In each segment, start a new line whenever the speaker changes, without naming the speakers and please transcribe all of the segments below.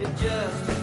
It just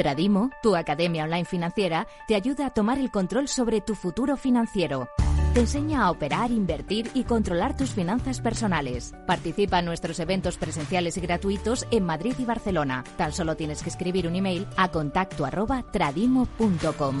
Tradimo, tu academia online financiera, te ayuda a tomar el control sobre tu futuro financiero. Te enseña a operar, invertir y controlar tus finanzas personales. Participa en nuestros eventos presenciales y gratuitos en Madrid y Barcelona. Tan solo tienes que escribir un email a contacto tradimo.com.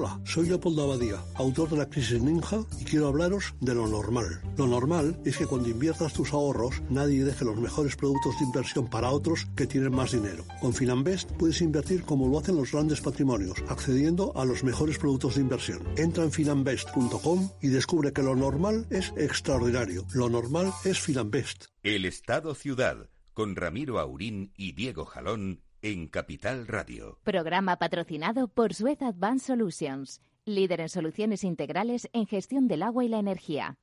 Hola, soy Leopoldo Abadía, autor de La Crisis Ninja, y quiero hablaros de lo normal. Lo normal es que cuando inviertas tus ahorros, nadie deje los mejores productos de inversión para otros que tienen más dinero. Con Finanbest puedes invertir como lo hacen los grandes patrimonios, accediendo a los mejores productos de inversión. Entra en finanbest.com y descubre que lo normal es extraordinario. Lo normal es Finanbest.
El Estado Ciudad, con Ramiro Aurín y Diego Jalón en Capital Radio.
Programa patrocinado por Suez Advanced Solutions, líder en soluciones integrales en gestión del agua y la energía.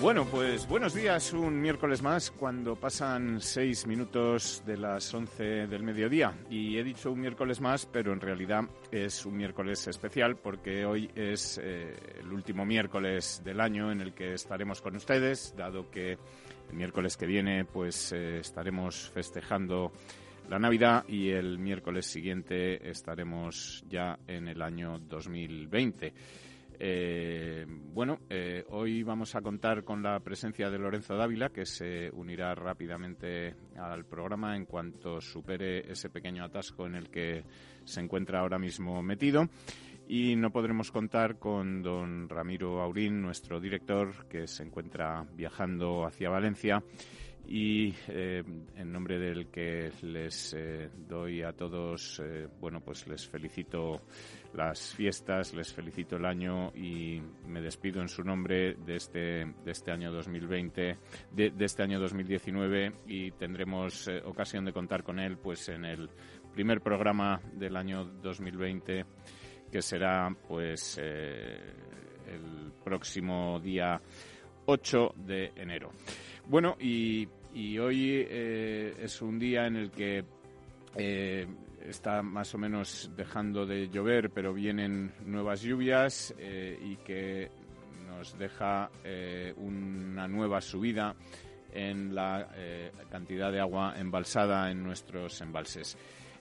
Bueno, pues buenos días, un miércoles más cuando pasan seis minutos de las once del mediodía. Y he dicho un miércoles más, pero en realidad es un miércoles especial porque hoy es eh, el último miércoles del año en el que estaremos con ustedes, dado que el miércoles que viene pues eh, estaremos festejando la Navidad y el miércoles siguiente estaremos ya en el año 2020. Eh, bueno, eh, hoy vamos a contar con la presencia de Lorenzo Dávila, que se unirá rápidamente al programa en cuanto supere ese pequeño atasco en el que se encuentra ahora mismo metido. Y no podremos contar con don Ramiro Aurín, nuestro director, que se encuentra viajando hacia Valencia y eh, en nombre del que les doy a todos, bueno, pues les felicito las fiestas, les felicito el año y me despido en su nombre de este, de este año 2020, de, este año 2019 y tendremos ocasión de contar con él pues en el primer programa del año 2020 que será pues el próximo día 8 de enero. Bueno, y y hoy eh, es un día en el que eh, está más o menos dejando de llover, pero vienen nuevas lluvias eh, y que nos deja una nueva subida en la cantidad de agua embalsada en nuestros embalses.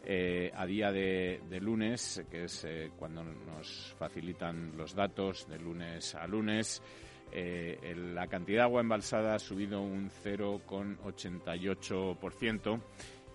a día de, de, lunes, que es cuando nos facilitan los datos de lunes a lunes, eh, la cantidad de agua embalsada ha subido un 0,88%.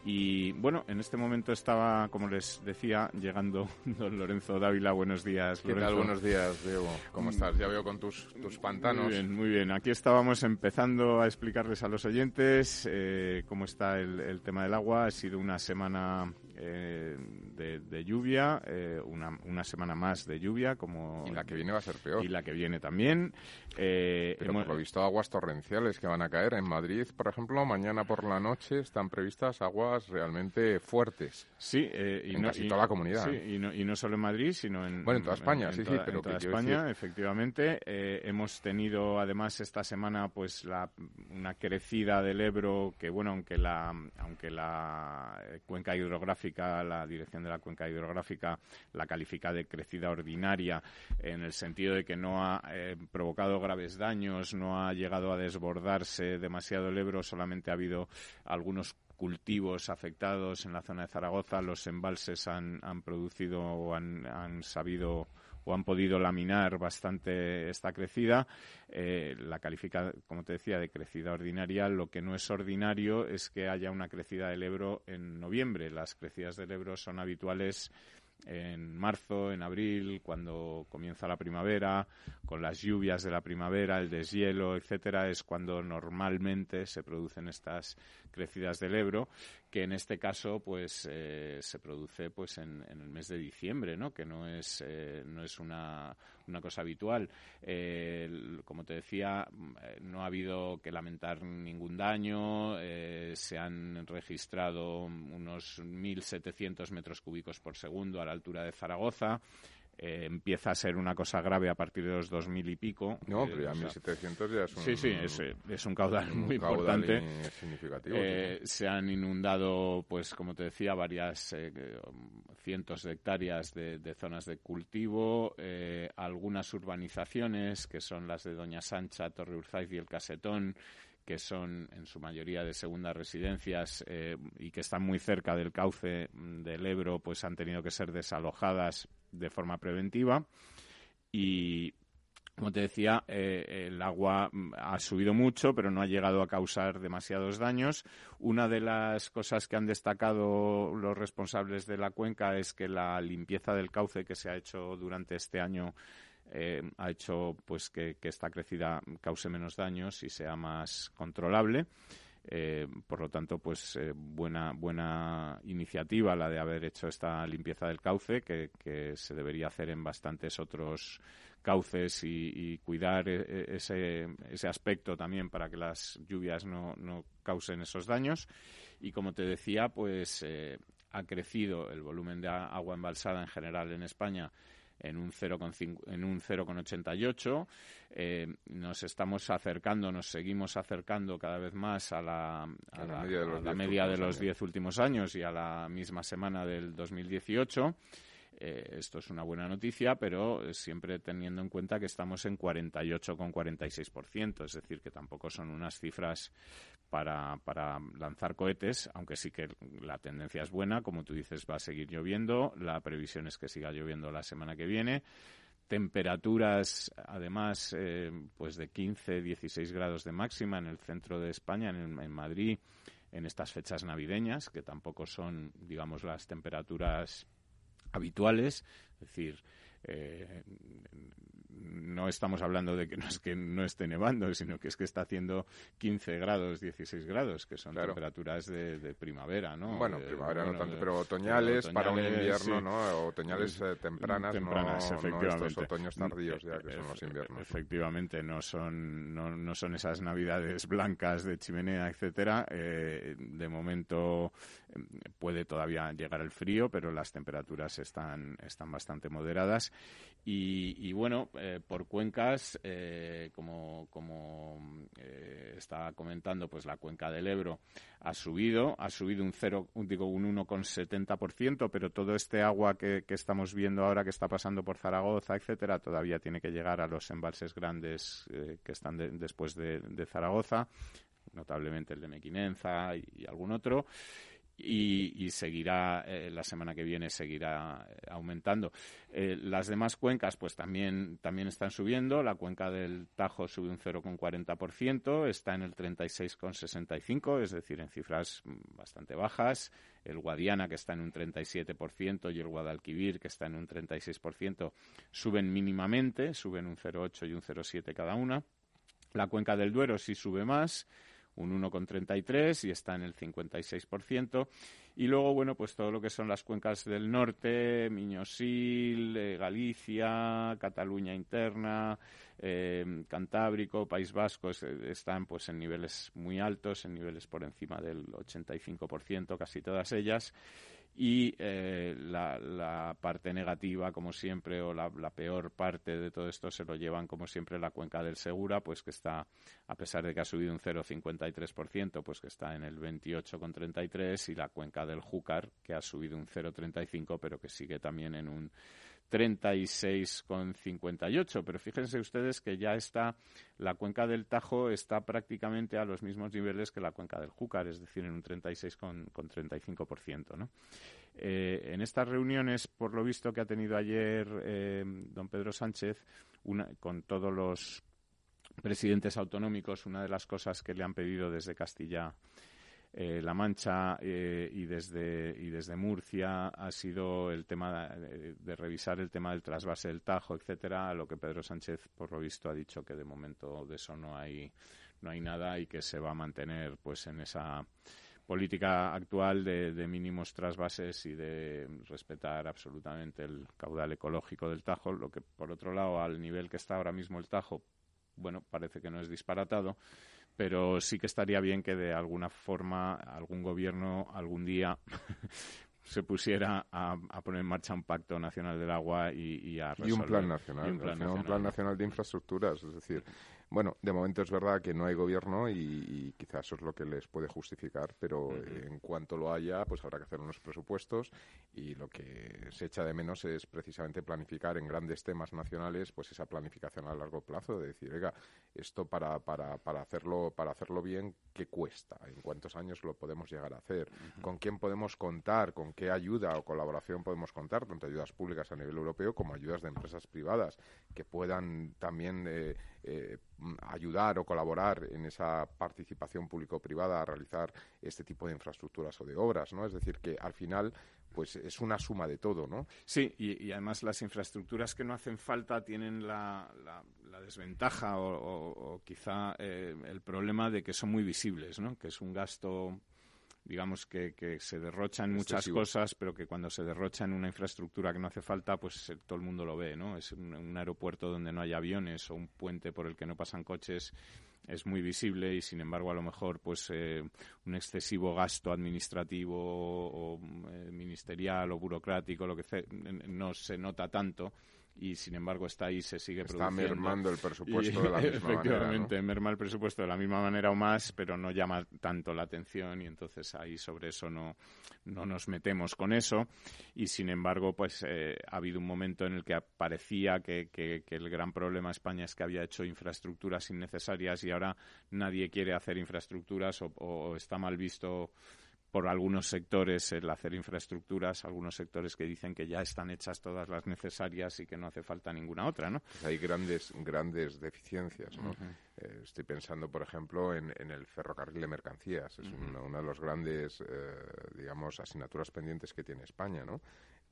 Y bueno, en este momento estaba, como les decía, llegando don Lorenzo Dávila. Buenos días,
¿Qué tal? Buenos días, Diego. ¿Cómo estás? Ya veo con tus, tus pantanos.
Muy bien, muy bien. Aquí estábamos empezando a explicarles a los oyentes eh, cómo está el, el, tema del agua. Ha sido una semana eh, de, lluvia, eh, una, una, semana más de lluvia. como
Y la que viene va a ser peor.
Y la que viene también.
Eh, Pero hemos... por lo visto aguas torrenciales que van a caer. En Madrid, por ejemplo, mañana por la noche están previstas aguas realmente fuertes.
Sí, y
en
no,
casi toda la comunidad.
Sí, y, no, y no solo en Madrid, sino en...
Bueno, en toda España,
en,
sí,
en
sí.
Toda,
pero
en toda España, decir... efectivamente. hemos tenido, además, esta semana, pues, la, una crecida del Ebro que, bueno, aunque la, aunque la cuenca hidrográfica la Dirección de la Cuenca Hidrográfica la califica de crecida ordinaria en el sentido de que no ha eh, provocado graves daños, no ha llegado a desbordarse demasiado el Ebro, solamente ha habido algunos cultivos afectados en la zona de Zaragoza, los embalses han, han producido o han, han sabido o han podido laminar bastante esta crecida. Eh, la califica, como te decía, de crecida ordinaria. Lo que no es ordinario es que haya una crecida del Ebro en noviembre. Las crecidas del Ebro son habituales en marzo, en abril, cuando comienza la primavera, con las lluvias de la primavera, el deshielo, etcétera, es cuando normalmente se producen estas crecidas del Ebro, que en este caso, pues, eh, se produce, pues, en, en, el mes de diciembre, ¿no? Que no es, eh, no es una, una cosa habitual. Eh, como te decía, no ha habido que lamentar ningún daño, se han registrado unos 1.700 metros cúbicos por segundo a la altura de Zaragoza. Eh, empieza a ser una cosa grave a partir de los 2000 y pico.
No, pero ya eh, 1700 ya es un...
Sí, sí, es, es un caudal
un
muy
caudal
importante.
significativo.
Eh, se han inundado, pues como te decía, varias eh, cientos de hectáreas de, de zonas de cultivo, eh, algunas urbanizaciones, que son las de Doña Sancha, Torre Urzaiz y El Casetón, que son en su mayoría de segundas residencias eh, y que están muy cerca del cauce del Ebro, pues han tenido que ser desalojadas de forma preventiva. Y, como te decía, eh, el agua ha subido mucho, pero no ha llegado a causar demasiados daños. Una de las cosas que han destacado los responsables de la cuenca es que la limpieza del cauce que se ha hecho durante este año eh, ha hecho pues que, esta crecida cause menos daños y sea más controlable. Eh, por lo tanto, pues eh, buena buena iniciativa la de haber hecho esta limpieza del cauce que, que se debería hacer en bastantes otros cauces y, cuidar ese, ese, aspecto también para que las lluvias no, no causen esos daños. Y como te decía, pues eh, ha crecido el volumen de agua embalsada en general en España en un 0,88. Eh, nos estamos acercando, nos seguimos acercando cada vez más a la, media de los 10 últimos años y a la misma semana del 2018. Eh, esto es una buena noticia, pero siempre teniendo en cuenta que estamos en 48,46%, es decir, que tampoco son unas cifras para, para lanzar cohetes, aunque sí que la tendencia es buena. Como tú dices, va a seguir lloviendo. La previsión es que siga lloviendo la semana que viene temperaturas además eh, pues de 15 16 grados de máxima en el centro de España en, Madrid en estas fechas navideñas que tampoco son digamos las temperaturas habituales, es decir, eh, no estamos hablando de que no es que no esté nevando, sino que es que está haciendo 15 grados, 16 grados, que son temperaturas de, primavera, ¿no?
Bueno, primavera no tanto, pero otoñales, para un invierno, ¿no? Otoñales eh, tempranas, tempranas no, efectivamente. estos otoños tardíos ya que son los inviernos.
Efectivamente, no son, no, no son esas navidades blancas de chimenea, etcétera. Eh, de momento puede todavía llegar el frío, pero las temperaturas están, están bastante moderadas. Y, bueno, eh, por cuencas, eh, como, como eh, estaba comentando, pues la cuenca del Ebro ha subido, ha subido un cero, digo, un 1,70%, pero todo este agua que, estamos viendo ahora que está pasando por Zaragoza, etcétera, todavía tiene que llegar a los embalses grandes que están después de, Zaragoza, notablemente el de Mequinenza y algún otro y, seguirá eh, la semana que viene seguirá aumentando. Eh, las demás cuencas pues también también están subiendo. La cuenca del Tajo sube un 0,40%, está en el 36,65, es decir, en cifras bastante bajas. El Guadiana que está en un 37% y el Guadalquivir que está en un 36% suben mínimamente, suben un 0,8 y un 0,7 cada una. La cuenca del Duero sí sube más un 1,33 y está en el 56%. Y luego, bueno, pues todo lo que son las cuencas del norte, Miñosil, eh, Galicia, Cataluña interna, eh, Cantábrico, País Vasco, están pues en niveles muy altos, en niveles por encima del 85%, casi todas ellas y eh, la, parte negativa, como siempre, o la, peor parte de todo esto se lo llevan, como siempre, la cuenca del Segura, pues que está, a pesar de que ha subido un 0,53%, pues que está en el 28,33%, y la cuenca del Júcar, que ha subido un 0,35%, pero que sigue también en un 36,58. Pero fíjense ustedes que ya está, la cuenca del Tajo está prácticamente a los mismos niveles que la cuenca del Júcar, es decir, en un 36,35%. ¿no? Eh, en estas reuniones, por lo visto que ha tenido ayer eh, don Pedro Sánchez, con todos los presidentes autonómicos, una de las cosas que le han pedido desde Castilla eh, la Mancha eh, y, desde, y desde Murcia ha sido el tema de, revisar el tema del trasvase del Tajo, etcétera, a lo que Pedro Sánchez, por lo visto, ha dicho que de momento de eso no hay, no hay nada y que se va a mantener pues en esa política actual de, de, mínimos trasvases y de respetar absolutamente el caudal ecológico del Tajo, lo que por otro lado al nivel que está ahora mismo el Tajo, bueno, parece que no es disparatado, pero sí que estaría bien que de alguna forma algún gobierno algún día se pusiera a, poner en marcha un pacto nacional del agua y, a
resolver. Y un plan nacional, un plan nacional de infraestructuras, es decir, bueno, de momento es verdad que no hay gobierno y, quizás eso es lo que les puede justificar, pero en cuanto lo haya, pues habrá que hacer unos presupuestos y lo que se echa de menos es precisamente planificar en grandes temas nacionales, pues esa planificación a largo plazo, de decir, oiga, esto para, para, para, hacerlo, para hacerlo bien, ¿qué cuesta? ¿En cuántos años lo podemos llegar a hacer? ¿Con quién podemos contar? ¿Con qué ayuda o colaboración podemos contar? Tanto ayudas públicas a nivel europeo como ayudas de empresas privadas que puedan también eh, eh, ayudar o colaborar en esa participación público-privada a realizar este tipo de infraestructuras o de obras, ¿no? Es decir, que al final pues es una suma de todo, ¿no?
Sí, y, además las infraestructuras que no hacen falta tienen la, desventaja o, quizá eh, el problema de que son muy visibles, ¿no? Que es un gasto digamos que, que se derrocha en muchas cosas, pero que cuando se derrocha en una infraestructura que no hace falta, pues eh, todo el mundo lo ve, ¿no? Es un, aeropuerto donde no hay aviones o un puente por el que no pasan coches es muy visible y sin embargo a lo mejor pues eh, un excesivo gasto administrativo o eh, ministerial o burocrático lo que no se nota tanto y sin embargo está ahí, se sigue
está
produciendo.
Está mermando el presupuesto de la misma
efectivamente, merma el presupuesto de la misma manera o más, pero no llama tanto la atención y entonces ahí sobre eso no, no nos metemos con eso y sin embargo pues eh, ha habido un momento en el que parecía que, que, el gran problema de España es que había hecho infraestructuras innecesarias y ahora nadie quiere hacer infraestructuras o está mal visto por algunos sectores el hacer infraestructuras, algunos sectores que dicen que ya están hechas todas las necesarias y que no hace falta ninguna otra, ¿no?
Pues hay grandes, grandes deficiencias, ¿no? Eh, estoy pensando, por ejemplo, en, el ferrocarril de mercancías. Es una, de las grandes, eh, digamos, asignaturas pendientes que tiene España, ¿no?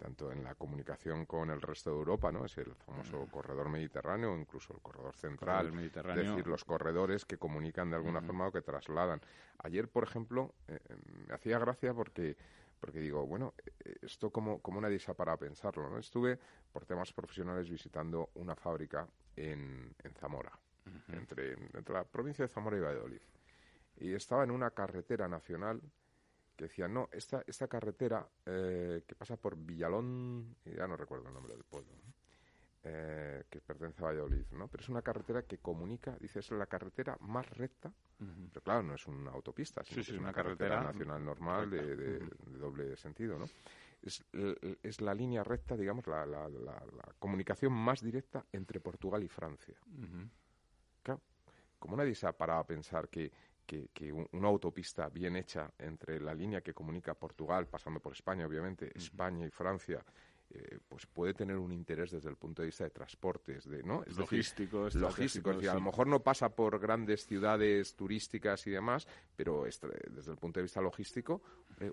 Tanto en la comunicación con el resto de Europa, ¿no? Es el famoso corredor mediterráneo, incluso el corredor central, es decir, los corredores que comunican de alguna forma o que trasladan. Ayer, por ejemplo, eh, me hacía gracia porque porque digo, bueno, eh, esto como, como nadie se ha parado a pensarlo, ¿no? Estuve por temas profesionales visitando una fábrica en, en Zamora, entre, entre la provincia de Zamora y Valladolid. Y estaba en una carretera nacional que decían, no, esta, esta carretera eh, que pasa por Villalón, ya no recuerdo el nombre del pueblo, eh, que pertenece a Valladolid, ¿no? Pero es una carretera que comunica, dice, es la carretera más recta, pero claro, no es una autopista, sino es una, carretera, nacional normal de, doble sentido, ¿no? Es, es, la línea recta, digamos, la, la, la, comunicación más directa entre Portugal y Francia. Claro, como nadie se ha parado a pensar que que, una autopista bien hecha entre la línea que comunica Portugal, pasando por España, obviamente, España y Francia, eh, pues puede tener un interés desde el punto de vista de transportes, de no,
es logístico,
decir, logístico, a lo mejor no pasa por grandes ciudades turísticas y demás, pero desde el punto de vista logístico,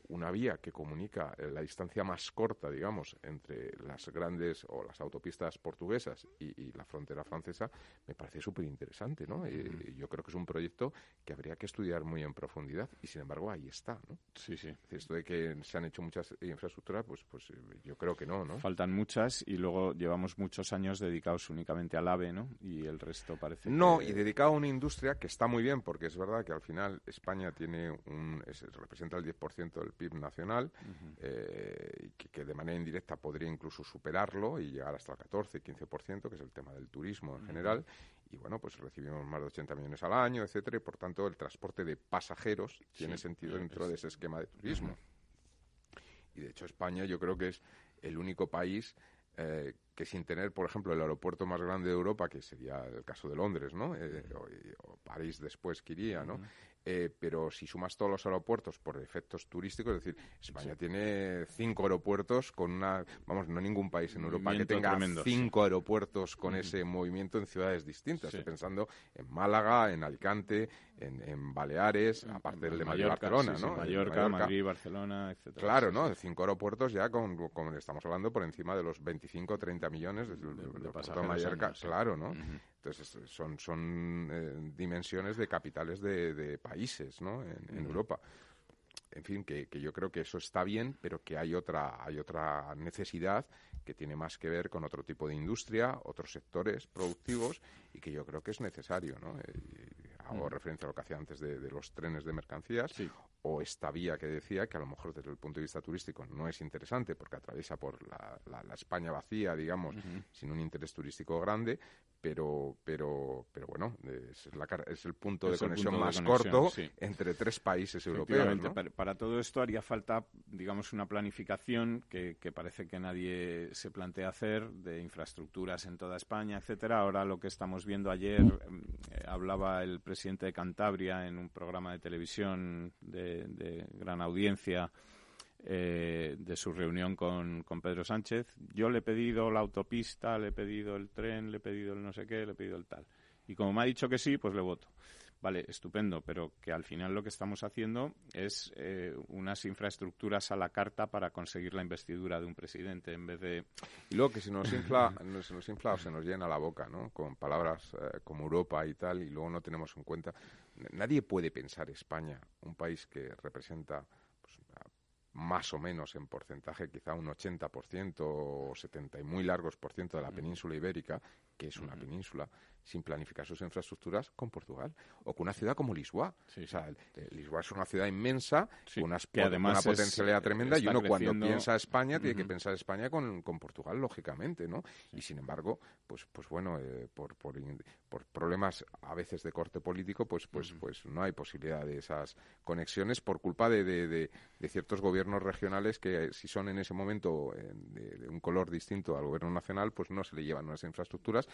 una vía que comunica eh, la distancia más corta, digamos, entre las grandes o las autopistas portuguesas y, la frontera francesa, me parece súper interesante, ¿no? Eh, yo creo que es un proyecto que habría que estudiar muy en profundidad y sin embargo ahí está, ¿no?
Sí, sí.
Esto de que se han hecho muchas infraestructuras, pues, pues yo creo que no,
Faltan muchas y luego llevamos muchos años dedicados únicamente al AVE, ¿no? Y el resto parece
No, y dedicado a una industria que está muy bien, porque es verdad que al final España tiene un... representa el 10% del PIB nacional, eh, y que, de manera indirecta podría incluso superarlo y llegar hasta el 14, 15%, que es el tema del turismo en general. Y bueno, pues recibimos más de 80 millones al año, etcétera, y por tanto el transporte de pasajeros tiene sentido dentro de ese esquema de turismo. Y de hecho España yo creo que es el único país eh, que sin tener, por ejemplo, el aeropuerto más grande de Europa, que sería el caso de Londres, ¿no? Eh, o, París después que iría, ¿no? Eh, pero si sumas todos los aeropuertos por efectos turísticos, es decir, España tiene cinco aeropuertos con una, vamos, no ningún país en Europa que tenga cinco aeropuertos con ese movimiento en ciudades distintas. Estoy pensando en Málaga, en Alicante, en, Baleares, aparte del de Mallorca, Barcelona, ¿no?
Mallorca, Madrid, Barcelona, etcétera.
Claro, ¿no? Cinco aeropuertos ya con, con, estamos hablando por encima de los 25 o 30 millones de, de, Mallorca, claro, ¿no? Entonces, son, son eh, dimensiones de capitales de, países, ¿no? En, Europa. En fin, que, que, yo creo que eso está bien, pero que hay otra, hay otra necesidad que tiene más que ver con otro tipo de industria, otros sectores productivos, y que yo creo que es necesario, ¿no? Eh, hago referencia a lo que hacía antes de, los trenes de mercancías, o esta vía que decía, que a lo mejor desde el punto de vista turístico no es interesante porque atraviesa por la, España vacía, digamos, sin un interés turístico grande, pero, pero, pero bueno, es, la, es el punto de conexión más corto entre tres países europeos.
Para, todo esto haría falta, digamos, una planificación que, que, parece que nadie se plantea hacer de infraestructuras en toda España, etcétera. Ahora lo que estamos viendo ayer, eh, hablaba el presidente de Cantabria en un programa de televisión de, de gran audiencia eh, de su reunión con, con, Pedro Sánchez. Yo le he pedido la autopista, le he pedido el tren, le he pedido el no sé qué, le he pedido el tal. Y como me ha dicho que sí, pues le voto. Vale, estupendo, pero que al final lo que estamos haciendo es eh, unas infraestructuras a la carta para conseguir la investidura de un presidente en vez de...
Y luego que se nos infla, se nos infla o se nos llena la boca, ¿no? Con palabras eh, como Europa y tal, y luego no tenemos en cuenta... Nadie puede pensar España, un país que representa más o menos en porcentaje, quizá un 80% o 70 y muy largos por ciento de la península ibérica, que es una península, sin planificar sus infraestructuras con Portugal o con una ciudad como Lisboa. O sea, Lisboa es una ciudad inmensa, con una, potencialidad tremenda y uno cuando piensa España tiene que pensar España con, con, Portugal, lógicamente, ¿no? Y sin embargo, pues, pues bueno, eh, por, por, por, problemas a veces de corte político, pues, pues, pues no hay posibilidad de esas conexiones por culpa de, de, de, ciertos gobiernos regionales que si son en ese momento eh, de, un color distinto al gobierno nacional, pues no se le llevan unas infraestructuras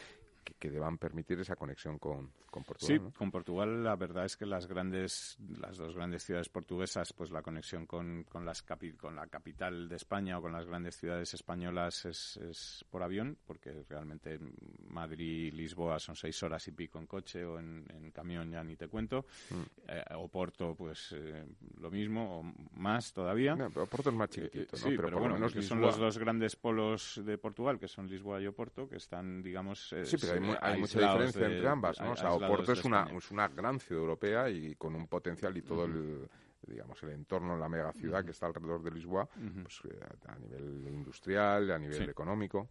que, que deban permitir esa conexión con, con Portugal.
Sí, con Portugal la verdad es que las grandes, las dos grandes ciudades portuguesas, pues la conexión con, con, las con la capital de España o con las grandes ciudades españolas es, es por avión, porque realmente Madrid y Lisboa son seis horas y pico en coche o en, camión, ya ni te cuento. Mm. Eh, Oporto, pues eh, lo mismo, o más todavía.
No, pero Oporto es más chiquitito,
¿no? pero, bueno, son los dos grandes polos de Portugal, que son Lisboa y Oporto, que están, digamos...
Eh, sí, pero hay, mucha diferencia entre ambas, ¿no? O sea, Oporto es una, es una gran ciudad europea y con un potencial y todo el digamos, el entorno, la mega ciudad que está alrededor de Lisboa, pues, a nivel industrial, a nivel económico.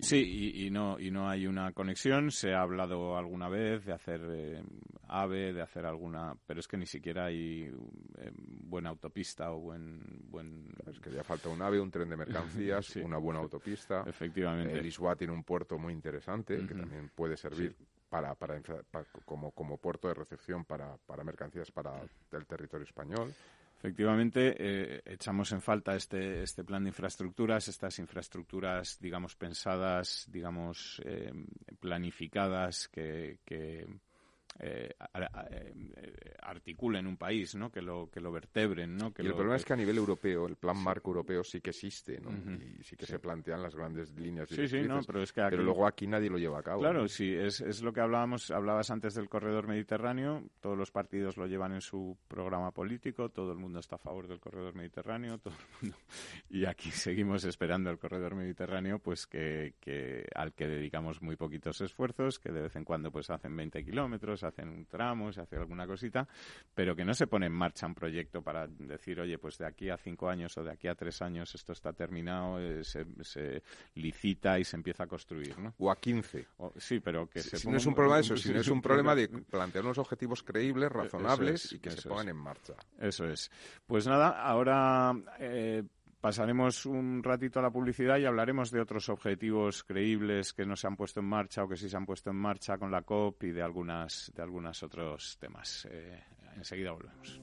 Sí, y, no y no hay una conexión. Se ha hablado alguna vez de hacer eh, AVE, de hacer alguna, pero es que ni siquiera hay eh, buena autopista o buen buen.
Es que ya falta un AVE, un tren de mercancías, una buena autopista.
Efectivamente.
Eh, Lisboa tiene un puerto muy interesante que también puede servir para, para, como, como puerto de recepción para, para mercancías para el territorio español.
Efectivamente, eh, echamos en falta este, este plan de infraestructuras, estas infraestructuras, digamos, pensadas, digamos, eh, planificadas, que, que eh, eh, articulen un país, ¿no? Que lo que lo vertebren, ¿no? Que
y el problema es que a nivel europeo, el plan marco europeo sí que existe, ¿no? Y sí que se plantean las grandes líneas
Sí, sí, no, pero es que
pero luego aquí nadie lo lleva a cabo.
Claro, sí, es, es lo que hablábamos, hablabas antes del corredor mediterráneo, todos los partidos lo llevan en su programa político, todo el mundo está a favor del corredor mediterráneo, todo el mundo, y aquí seguimos esperando el corredor mediterráneo, pues que, que al que dedicamos muy poquitos esfuerzos, que de vez en cuando pues hacen 20 kilómetros, hacen un tramo, se hace alguna cosita, pero que no se pone en marcha un proyecto para decir, oye, pues de aquí a cinco años o de aquí a tres años esto está terminado, eh, se, licita y se empieza a construir, ¿no?
O a quince.
sí, pero que
si, no es un problema de eso, sino es un problema de plantear unos objetivos creíbles, razonables y que se pongan en marcha.
Eso es. Pues nada, ahora eh, Pasaremos un ratito a la publicidad y hablaremos de otros objetivos creíbles que no se han puesto en marcha o que sí se han puesto en marcha con la COP y de algunas de algunos otros temas. Eh, enseguida volvemos.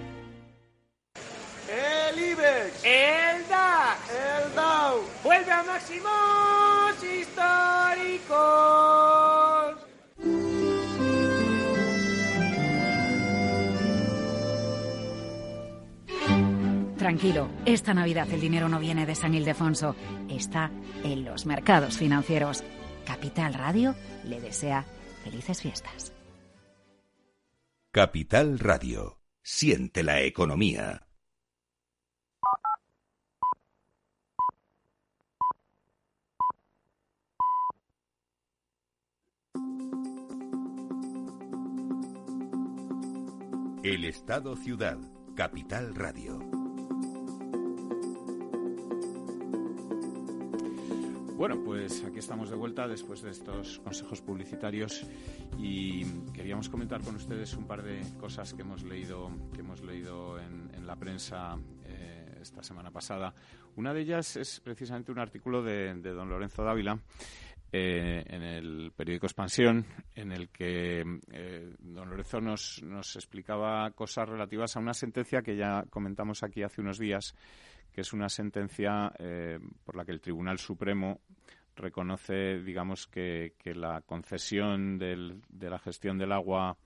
Vuelve a máximos históricos.
Tranquilo, esta Navidad el dinero no viene de San Ildefonso, está en los mercados financieros. Capital Radio le desea felices fiestas.
Capital Radio. Siente la economía. El Estado Ciudad, Capital Radio.
Bueno, pues aquí estamos de vuelta después de estos consejos publicitarios y queríamos comentar con ustedes un par de cosas que hemos leído, que hemos leído en, la prensa eh, esta semana pasada. Una de ellas es precisamente un artículo de, don Lorenzo Dávila eh, en el periódico Expansión, en el que eh, don Lorenzo nos, nos explicaba cosas relativas a una sentencia que ya comentamos aquí hace unos días que es una sentencia eh, por la que el Tribunal Supremo reconoce, digamos, que, la concesión de la gestión del agua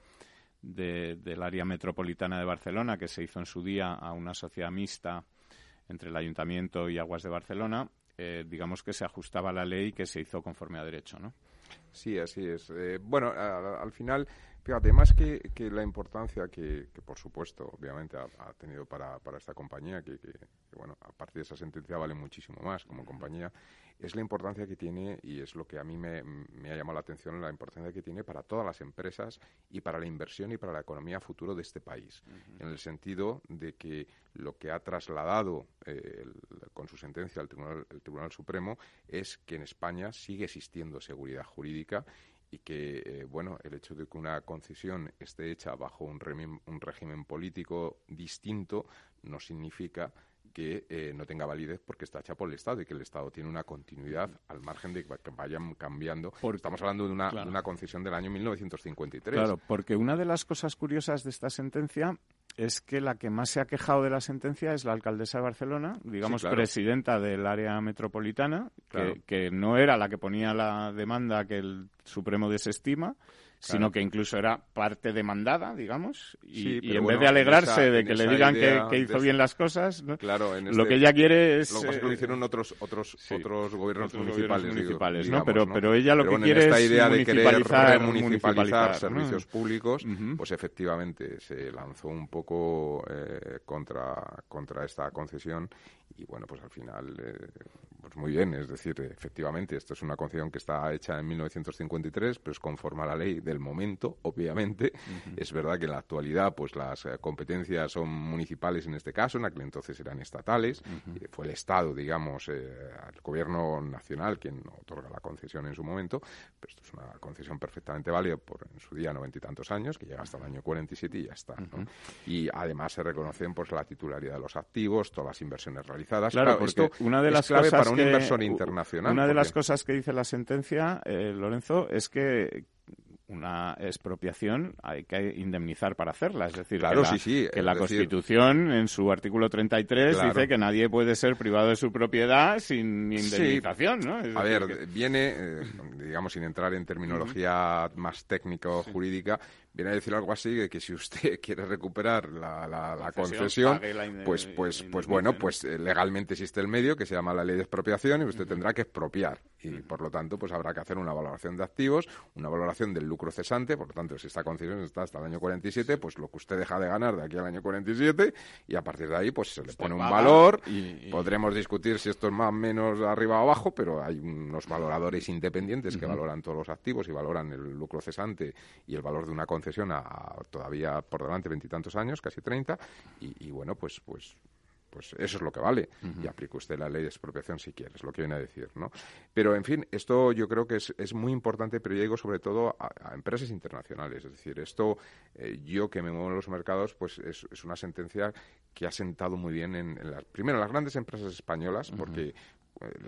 del área metropolitana de Barcelona, que se hizo en su día a una sociedad mixta entre el Ayuntamiento y Aguas de Barcelona, eh, digamos que se ajustaba a la ley y que se hizo conforme a derecho, ¿no?
Sí, así es. Eh, bueno, al final Fíjate, más que, la importancia que, por supuesto, obviamente, ha, tenido para, para, esta compañía, que, bueno, a partir de esa sentencia vale muchísimo más como compañía, es la importancia que tiene, y es lo que a mí me, ha llamado la atención, la importancia que tiene para todas las empresas y para la inversión y para la economía futuro de este país. En el sentido de que lo que ha trasladado eh, con su sentencia al Tribunal, el Tribunal Supremo es que en España sigue existiendo seguridad jurídica y que, eh, bueno, el hecho de que una concesión esté hecha bajo un, un régimen político distinto no significa que eh, no tenga validez porque está hecha por el Estado y que el Estado tiene una continuidad al margen de que vayan cambiando. Estamos hablando de una, de una concesión del año 1953.
Claro, porque una de las cosas curiosas de esta sentencia es que la que más se ha quejado de la sentencia es la alcaldesa de Barcelona, digamos presidenta del área metropolitana, que, no era la que ponía la demanda que el Supremo desestima, sino que incluso era parte demandada, digamos, y, en vez de alegrarse de que le digan que, hizo bien las cosas, claro, lo este que ella quiere es...
Lo que, lo hicieron otros otros otros gobiernos municipales,
municipales ¿no? Pero, pero ella lo que quiere
esta
es
idea de querer municipalizar servicios públicos, pues efectivamente se lanzó un poco eh, contra, contra esta concesión y bueno, pues al final, eh, pues muy bien, es decir, efectivamente, esto es una concesión que está hecha en 1953, pero es conforme a la ley del momento, obviamente. Es verdad que en la actualidad, pues las eh, competencias son municipales en este caso, en aquel entonces eran estatales. fue el Estado, digamos, eh, el gobierno nacional quien otorga la concesión en su momento, pero esto es una concesión perfectamente válida por en su día noventa y tantos años, que llega hasta el año 47 y ya está. Y además se reconocen pues la titularidad de los activos, todas las inversiones realizadas
Claro, porque una de las cosas
para un
que,
inversor internacional.
Una de las cosas que dice la sentencia, eh, Lorenzo, es que una expropiación hay que indemnizar para hacerla. Es decir,
claro,
que la,
sí, sí,
que la Constitución, en su artículo 33, dice que nadie puede ser privado de su propiedad sin indemnización. ¿no?
a ver, viene, eh, digamos, sin entrar en terminología más técnico-jurídica, viene a decir algo así de que si usted quiere recuperar la, la, concesión, pues, pues, pues bueno, pues eh, legalmente existe el medio que se llama la ley de expropiación y usted tendrá que expropiar. Y por lo tanto pues habrá que hacer una valoración de activos, una valoración del lucro cesante, por lo tanto si esta concesión está hasta el año 47, pues lo que usted deja de ganar de aquí al año 47 y a partir de ahí pues se le pone un valor, y, podremos discutir si esto es más o menos arriba o abajo, pero hay unos valoradores independientes que valoran todos los activos y valoran el lucro cesante y el valor de una concesión a, todavía por delante veintitantos años, casi treinta, y, bueno, pues, pues pues eso es lo que vale. Y aplique usted la ley de expropiación si quiere, es lo que viene a decir, ¿no? Pero, en fin, esto yo creo que es, es muy importante, pero yo digo sobre todo a, empresas internacionales. Es decir, esto, eh, yo que me muevo en los mercados, pues es, es, una sentencia que ha sentado muy bien en, las, primero, en las grandes empresas españolas, porque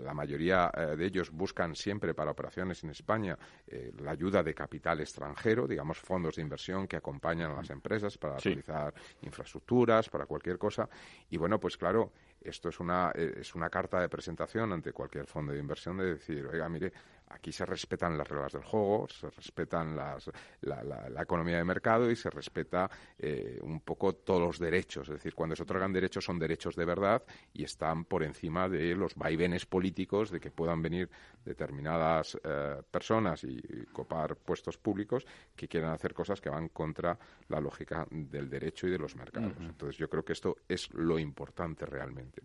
la mayoría eh, de ellos buscan siempre para operaciones en España eh, la ayuda de capital extranjero, digamos fondos de inversión que acompañan a las empresas para realizar infraestructuras, para cualquier cosa. Y bueno, pues claro, esto es una, es una carta de presentación ante cualquier fondo de inversión de decir, oiga, mire, Aquí se respetan las reglas del juego, se respetan las, la, economía de mercado y se respeta eh, un poco todos los derechos. Es decir, cuando se otorgan derechos son derechos de verdad y están por encima de los vaivenes políticos de que puedan venir determinadas eh, personas y, copar puestos públicos que quieran hacer cosas que van contra la lógica del derecho y de los mercados. Entonces yo creo que esto es lo importante realmente.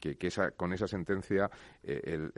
Que, esa, con esa sentencia eh, el,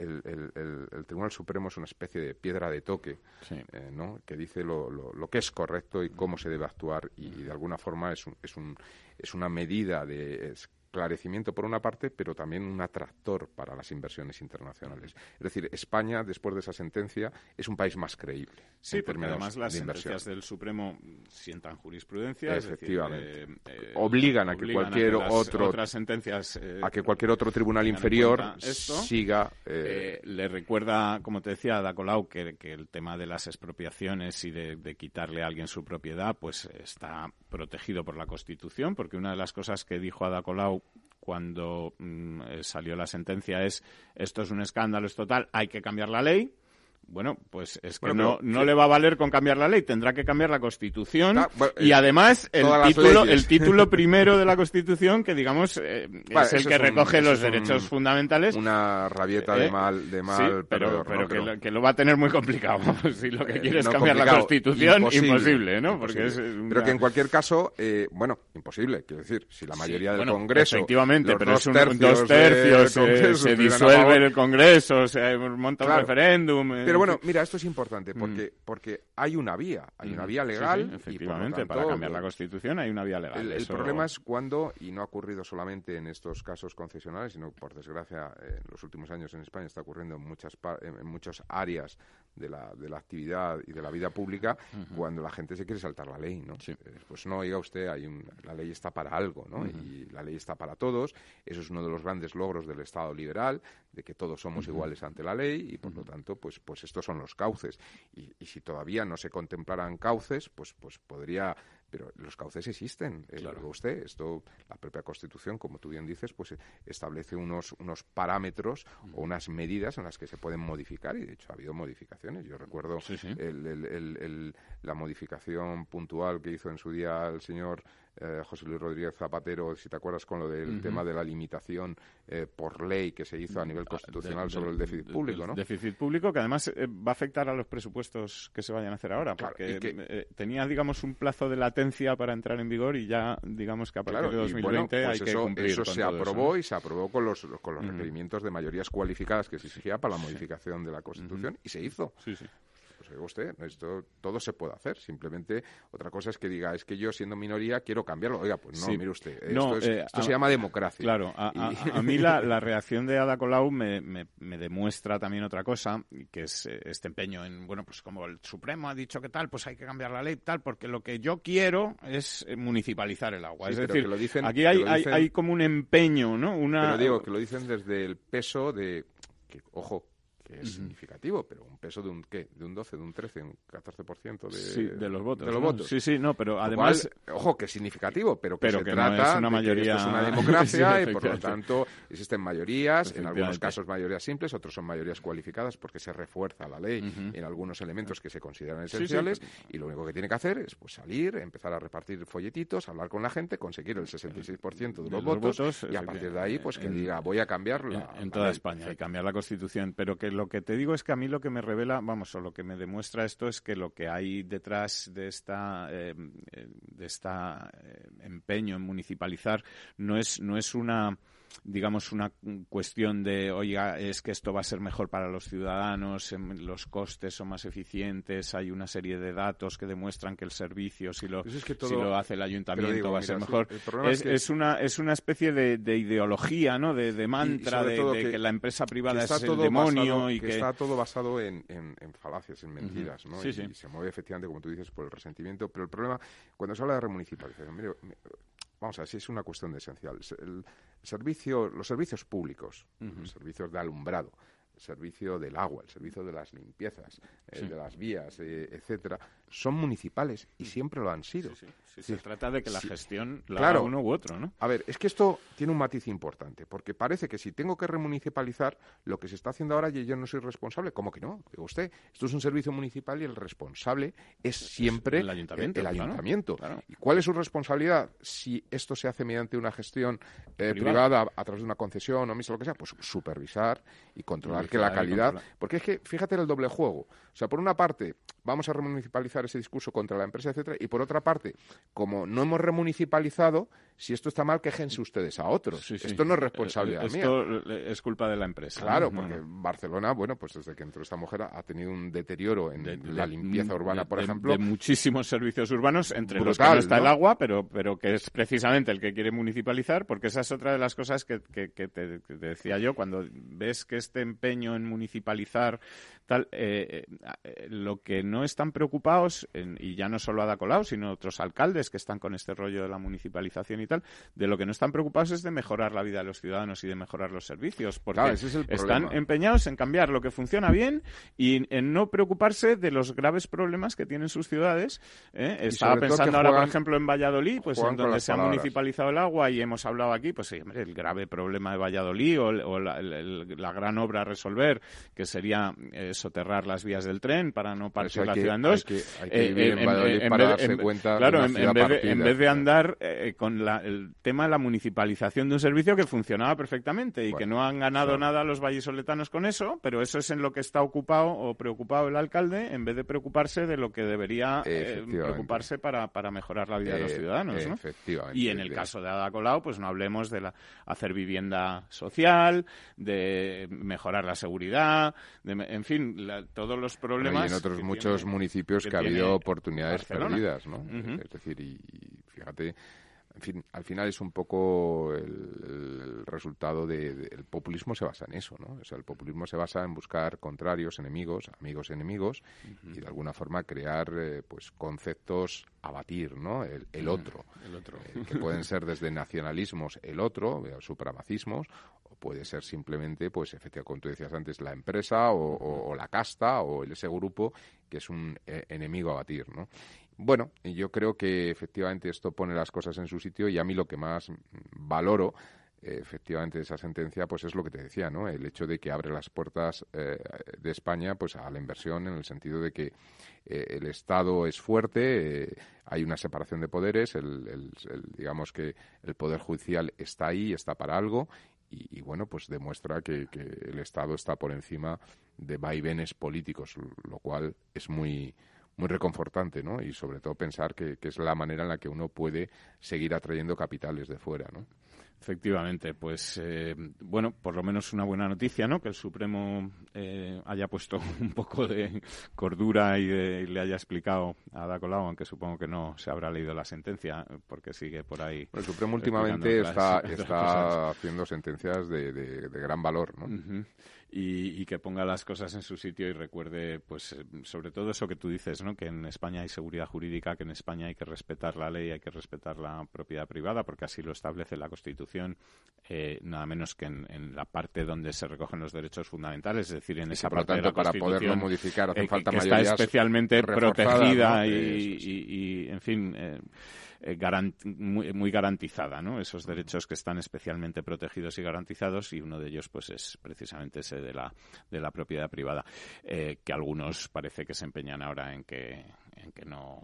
el, Tribunal Supremo es una especie de piedra de toque, eh, ¿no? Que dice lo, lo, lo, que es correcto y cómo se debe actuar y, de alguna forma es, un, es, un, es una medida de esclarecimiento por una parte, pero también un atractor para las inversiones internacionales. Es decir, España, después de esa sentencia, es un país más creíble.
Sí, porque además las sentencias del Supremo sientan jurisplencia.
Efectivamente. Eh, obligan a que cualquier otro.
Otras sentencias.
Eh, a que cualquier otro tribunal inferior siga.
Eh, le recuerda, como te decía, a Dacolau, que, que el tema de las expropiaciones y de, de quitarle a alguien su propiedad, pues está protegido por la Constitución, porque una de las cosas que dijo Ada Colau cuando mm, eh, salió la sentencia es esto es un escándalo, es total, hay que cambiar la ley bueno, pues es que no, no le va a valer con cambiar la ley, tendrá que cambiar la Constitución y eh, además el título, el título primero de la Constitución, que digamos eh, es el que recoge los derechos fundamentales.
Una rabieta de eh, mal, de mal,
pero, pero, que, lo, va a tener muy complicado. si lo que quiere es cambiar la Constitución, imposible, ¿no?
Porque es pero que en cualquier caso, bueno, imposible, quiero decir, si la mayoría del Congreso,
efectivamente, pero es un dos tercios, se disuelve el Congreso, se monta un referéndum
bueno, mira, esto es importante mm. porque, porque hay una vía, hay una mm. vía legal.
efectivamente, para cambiar la Constitución hay una vía legal.
El, problema es cuando, y no ha ocurrido solamente en estos casos concesionales, sino por desgracia en los últimos años en España está ocurriendo en muchas, en muchas áreas de la, de la actividad y de la vida pública cuando la gente se quiere saltar la ley, ¿no? Eh, pues no, oiga usted, hay la ley está para algo, ¿no? Y la ley está para todos. Eso es uno de los grandes logros del Estado liberal, de que todos somos iguales ante la ley y, por lo tanto, pues, pues estos son los cauces. Y, y si todavía no se contemplaran cauces, pues, pues podría pero los cauces existen. Eh, claro. usted, esto, la propia Constitución, como tú bien dices, pues eh, establece unos, unos parámetros o unas medidas en las que se pueden modificar y de hecho ha habido modificaciones. Yo recuerdo la modificación puntual que hizo en su día el señor eh, José Luis Rodríguez Zapatero, si te acuerdas con lo del tema de la limitación eh, por ley que se hizo a nivel ah, constitucional sobre el déficit público, ¿no?
Déficit público que además eh, va a afectar a los presupuestos que se vayan a hacer ahora, porque tenía, digamos, un plazo de latencia para entrar en vigor y ya, digamos, que a partir de 2020 pues hay que cumplir
eso se aprobó y se aprobó con los, con los requerimientos de mayorías cualificadas que se exigía para la modificación de la Constitución y se hizo.
Sí, sí
pues esto todo se puede hacer. Simplemente otra cosa es que diga, es que yo siendo minoría quiero cambiarlo. Oiga, pues no, mire usted, esto, eh, se llama democracia.
Claro, a, mí la, reacción de Ada Colau me, me, demuestra también otra cosa, que es eh, este empeño en, bueno, pues como el Supremo ha dicho que tal, pues hay que cambiar la ley tal, porque lo que yo quiero es eh, municipalizar el agua. es decir, lo dicen, aquí hay, hay, hay, como un empeño, ¿no? Una...
Pero digo que lo dicen desde el peso de, que, ojo, que es significativo, pero un peso de un ¿qué? De un 12, de un 13, un 14% de,
sí, de los votos.
De los votos.
Sí, sí, no, pero además...
ojo, que es significativo, pero que se trata es una mayoría... De que esto es una democracia y por lo tanto existen mayorías, en algunos casos mayorías simples, otros son mayorías cualificadas porque se refuerza la ley en algunos elementos que se consideran esenciales y lo único que tiene que hacer es pues salir, empezar a repartir folletitos, hablar con la gente, conseguir el 66% de los, votos, y a partir de ahí pues que diga voy a cambiarlo
en, toda España y cambiar la Constitución, pero que lo que te digo es que a mí lo que me revela, vamos, o lo que me demuestra esto es que lo que hay detrás de esta, eh, de esta eh, empeño en municipalizar no es, no es una digamos, una cuestión de, oiga, es que esto va a ser mejor para los ciudadanos, em, los costes son más eficientes, hay una serie de datos que demuestran que el servicio, si lo, pues si lo hace el ayuntamiento, va a ser mejor. Es, es, una, es una especie de, de ideología, ¿no? De, mantra, de, que, la empresa privada es el demonio y que,
está todo basado en, en, falacias, en mentiras, ¿no? y, se mueve efectivamente, como tú dices, por el resentimiento. Pero el problema, cuando se habla de remunicipalización, mire, vamos a ver si es una cuestión de esencial. El servicio, los servicios públicos, los servicios de alumbrado, el servicio del agua, el servicio de las limpiezas, eh, de las vías, eh, etcétera, son municipales y siempre lo han sido.
se trata de que la gestión la claro, haga uno u otro, ¿no?
A ver, es que esto tiene un matiz importante, porque parece que si tengo que remunicipalizar, lo que se está haciendo ahora y yo no soy responsable, ¿cómo que no? Digo usted, esto es un servicio municipal y el responsable es siempre el ayuntamiento. El, ayuntamiento. ¿Y cuál es su responsabilidad si esto se hace mediante una gestión eh, privada a través de una concesión o misa, lo que sea? Pues supervisar y controlar que la calidad... Porque es que, fíjate el doble juego. O sea, por una parte, vamos a remunicipalizar ese discurso contra la empresa, etcétera, y por otra parte, como no hemos remunicipalizado, si esto está mal, quéjense ustedes a otros. Esto no es responsabilidad
eh, Esto es culpa de la empresa.
Claro, porque Barcelona, bueno, pues desde que entró esta mujer ha tenido un deterioro en la limpieza urbana, por ejemplo.
De muchísimos servicios urbanos, entre los que no está el agua, pero, pero que es precisamente el que quiere municipalizar, porque esa es otra de las cosas que, que, te, decía yo, cuando ves que este empeño en municipalizar tal, eh, eh, lo que no están preocupados, y ya no solo Ada Colau, sino otros alcaldes que están con este rollo de la municipalización y tal, de lo que no están preocupados es de mejorar la vida de los ciudadanos y de mejorar los servicios, porque están empeñados en cambiar lo que funciona bien y en no preocuparse de los graves problemas que tienen sus ciudades. ¿eh? Estaba pensando ahora, por ejemplo, en Valladolid, pues en donde se ha municipalizado el agua y hemos hablado aquí, pues sí, el grave problema de Valladolid o, la, gran obra a resolver, que sería eh, soterrar las vías del tren para no partir la ciudad en dos. Claro, en vez de andar eh, con el tema de la municipalización de un servicio que funcionaba perfectamente y que no han ganado nada los vallisoletanos con eso, pero eso es en lo que está ocupado o preocupado el alcalde en vez de preocuparse de lo que debería eh, preocuparse para, para, mejorar la vida de los ciudadanos. Y en el caso de Ada Colau, pues no hablemos de la, hacer vivienda social, de mejorar la seguridad, de, en fin, todos los problemas.
y en otros muchos municipios que, ha habido oportunidades perdidas, ¿no? Es decir, y, fíjate, en fin, al final es un poco el, resultado de, el populismo se basa en eso, ¿no? O sea, el populismo se basa en buscar contrarios, enemigos, amigos, enemigos y de alguna forma crear, eh, pues, conceptos a batir, ¿no? El, otro, el otro. Eh, que pueden ser desde nacionalismos el otro, eh, supramacismos, puede ser simplemente, pues efectivamente, como tú decías antes, la empresa o, la casta o ese grupo que es un eh, enemigo a batir, ¿no? Bueno, yo creo que efectivamente esto pone las cosas en su sitio y a mí lo que más valoro efectivamente esa sentencia pues es lo que te decía no el hecho de que abre las puertas eh, de España pues a la inversión en el sentido de que eh, el Estado es fuerte hay una separación de poderes el, digamos que el poder judicial está ahí está para algo y, bueno, pues demuestra que, el Estado está por encima de vaivenes políticos, lo cual es muy muy reconfortante, ¿no? Y sobre todo pensar que, que es la manera en la que uno puede seguir atrayendo capitales de fuera, ¿no?
Efectivamente, pues eh, bueno, por lo menos una buena noticia, ¿no? Que el Supremo eh, haya puesto un poco de cordura y, le haya explicado a Ada Colau, aunque supongo que no se habrá leído la sentencia, porque sigue por ahí.
El Supremo últimamente está, está haciendo sentencias de, de, gran valor, ¿no?
Y, que ponga las cosas en su sitio y recuerde, pues, eh, sobre todo eso que tú dices, ¿no? Que en España hay seguridad jurídica, que en España hay que respetar la ley, hay que respetar la propiedad privada, porque así lo establece la Constitución, eh, nada menos que en, la parte donde se recogen los derechos fundamentales, es decir, en esa parte de la
para poderlo modificar hace eh, falta
que está especialmente protegida y, en fin. Eh, muy, garantizada, ¿no? Esos derechos que están especialmente protegidos y garantizados y uno de ellos, pues, es precisamente ese de la, de la propiedad privada, eh, que algunos parece que se empeñan ahora en que, en que no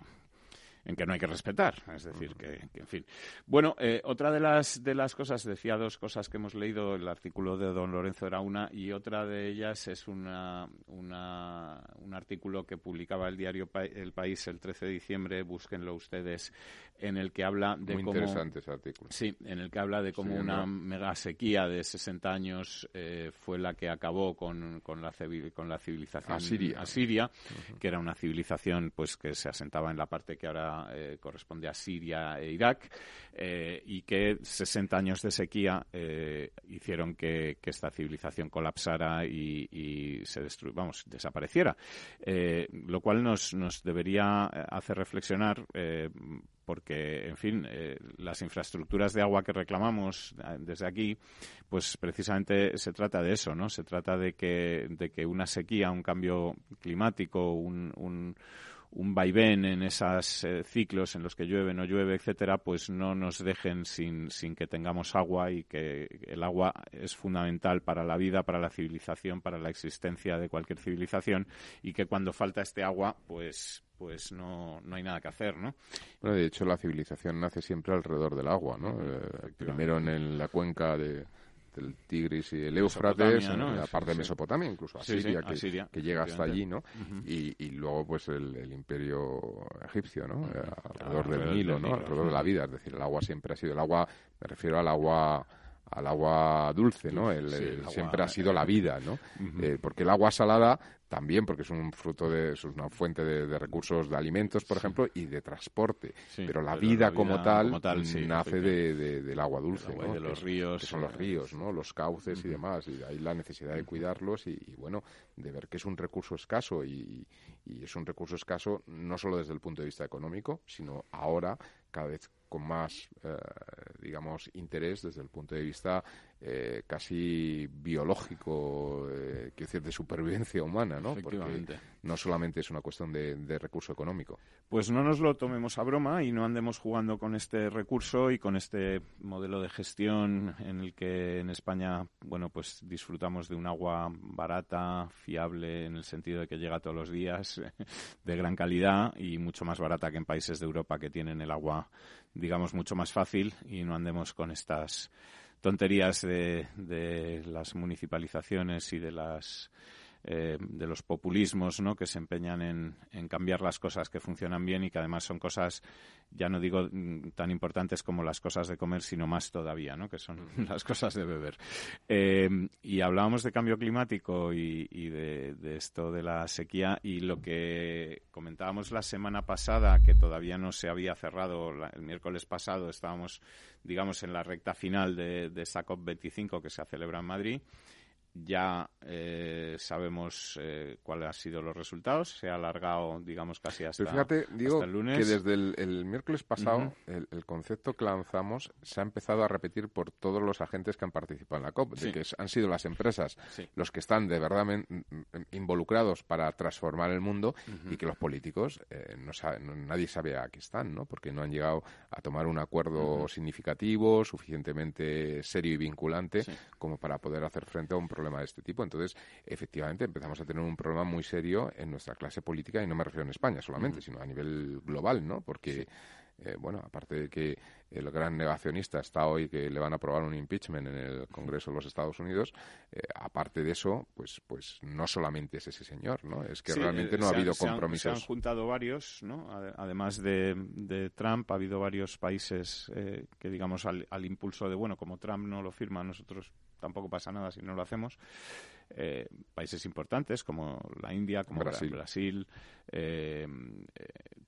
en que no hay que respetar. Es decir, que, en fin. Bueno, eh, otra de las, de las cosas, decía dos cosas que hemos leído, el artículo de don Lorenzo era una, y otra de ellas es una, una, un artículo que publicaba el diario El País el 13 de diciembre, búsquenlo ustedes, en el que habla de
Muy
cómo...
interesante ese artículo.
Sí, en el que habla de cómo una mega sequía de 60 años eh, fue la que acabó con, con, la, con la civilización asiria, que era una civilización pues que se asentaba en la parte que ahora eh, corresponde a Siria e Irak, eh, y que 60 años de sequía eh, hicieron que, esta civilización colapsara y, se vamos, desapareciera. lo cual nos, nos debería hacer reflexionar porque, en fin, las infraestructuras de agua que reclamamos desde aquí, pues precisamente se trata de eso, ¿no? Se trata de que, de que una sequía, un cambio climático, un vaivén en esos eh, ciclos en los que llueve, no llueve, etcétera, pues no nos dejen sin, sin que tengamos agua y que el agua es fundamental para la vida, para la civilización, para la existencia de cualquier civilización y que cuando falta este agua, pues pues no, no hay nada que hacer, ¿no?
Bueno, de hecho la civilización nace siempre alrededor del agua, ¿no? Eh, primero en la cuenca de, el Tigris y el Éufrates, la parte de Mesopotamia, incluso a Siria, que, llega hasta allí, ¿no? y, luego, pues, el, imperio egipcio, ¿no? Alrededor del Nilo, ¿no? Alrededor de la vida, es decir, el agua siempre ha sido el agua, me refiero al agua al agua dulce, ¿no? El, siempre ha sido la vida, ¿no? Eh, porque el agua salada también, porque es un fruto de, es una fuente de, recursos de alimentos, por ejemplo, y de transporte. pero la, vida, como tal, nace de, del agua dulce, ¿no?
De los ríos.
Que son los ríos, ¿no? Los cauces y demás. Y hay la necesidad de cuidarlos y, bueno, de ver que es un recurso escaso y, y es un recurso escaso no solo desde el punto de vista económico, sino ahora cada vez con más, eh, digamos, interés desde el punto de vista eh, casi biológico, eh, quiero decir, de supervivencia humana, ¿no? Porque no solamente es una cuestión de, recurso económico.
Pues no nos lo tomemos a broma y no andemos jugando con este recurso y con este modelo de gestión en el que en España, bueno, pues disfrutamos de un agua barata, fiable, en el sentido de que llega todos los días, de gran calidad y mucho más barata que en países de Europa que tienen el agua digamos, mucho más fácil y no andemos con estas tonterías de, de las municipalizaciones y de las eh, de los populismos ¿no? que se empeñan en, en, cambiar las cosas que funcionan bien y que además son cosas, ya no digo mm, tan importantes como las cosas de comer, sino más todavía, ¿no? que son las cosas de beber. Eh, y hablábamos de cambio climático y, y de, de, esto de la sequía y lo que comentábamos la semana pasada, que todavía no se había cerrado, el miércoles pasado estábamos, digamos, en la recta final de, de esa COP25 que se celebra en Madrid ya eh, sabemos eh, cuáles han sido los resultados. Se ha alargado, digamos, casi hasta,
fíjate, digo el lunes. Que desde el, miércoles pasado, el, concepto que lanzamos se ha empezado a repetir por todos los agentes que han participado en la COP, de que han sido las empresas los que están de verdad involucrados para transformar el mundo y que los políticos, eh, no, nadie sabe a qué están, ¿no? Porque no han llegado a tomar un acuerdo significativo, suficientemente serio y vinculante como para poder hacer frente a un problema problema de este tipo. Entonces, efectivamente, empezamos a tener un problema muy serio en nuestra clase política, y no me refiero en España solamente, sino a nivel global, ¿no? Porque, eh, bueno, aparte de que el gran negacionista está hoy que le van a aprobar un impeachment en el Congreso de los Estados Unidos, eh, aparte de eso, pues, pues no solamente es ese señor, ¿no? Es que realmente no ha habido compromisos.
Se han, juntado varios, ¿no? Además de, Trump, ha habido varios países eh, que, digamos, al, al impulso de, bueno, como Trump no lo firma, nosotros tampoco pasa nada si no lo hacemos. Eh, países importantes como la India, como Brasil, eh,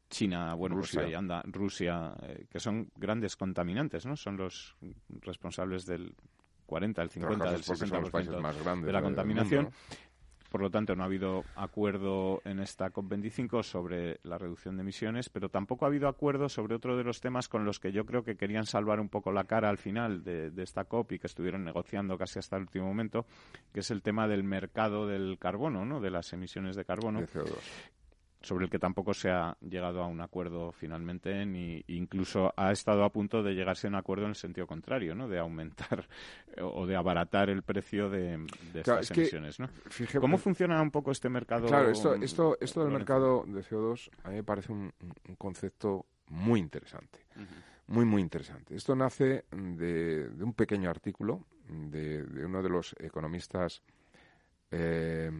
China, bueno, pues Rusia. ahí anda, Rusia, eh, que son grandes contaminantes, ¿no? Son los responsables del 40, el 50, del 60% de la contaminación. Por lo tanto, no ha habido acuerdo en esta COP25 sobre la reducción de emisiones, pero tampoco ha habido acuerdo sobre otro de los temas con los que yo creo que querían salvar un poco la cara al final de, esta COP y que estuvieron negociando casi hasta el último momento, que es el tema del mercado del carbono, ¿no? de las emisiones de carbono, sobre el que tampoco se ha llegado a un acuerdo finalmente, ni incluso ha estado a punto de llegarse a un acuerdo en el sentido contrario, ¿no? De aumentar o de abaratar el precio de, estas emisiones, ¿no? ¿Cómo funciona un poco este mercado?
Claro, esto, esto, esto del mercado de CO2 a mí me parece un, concepto muy interesante. Muy, muy interesante. Esto nace de, un pequeño artículo de, de uno de los economistas eh,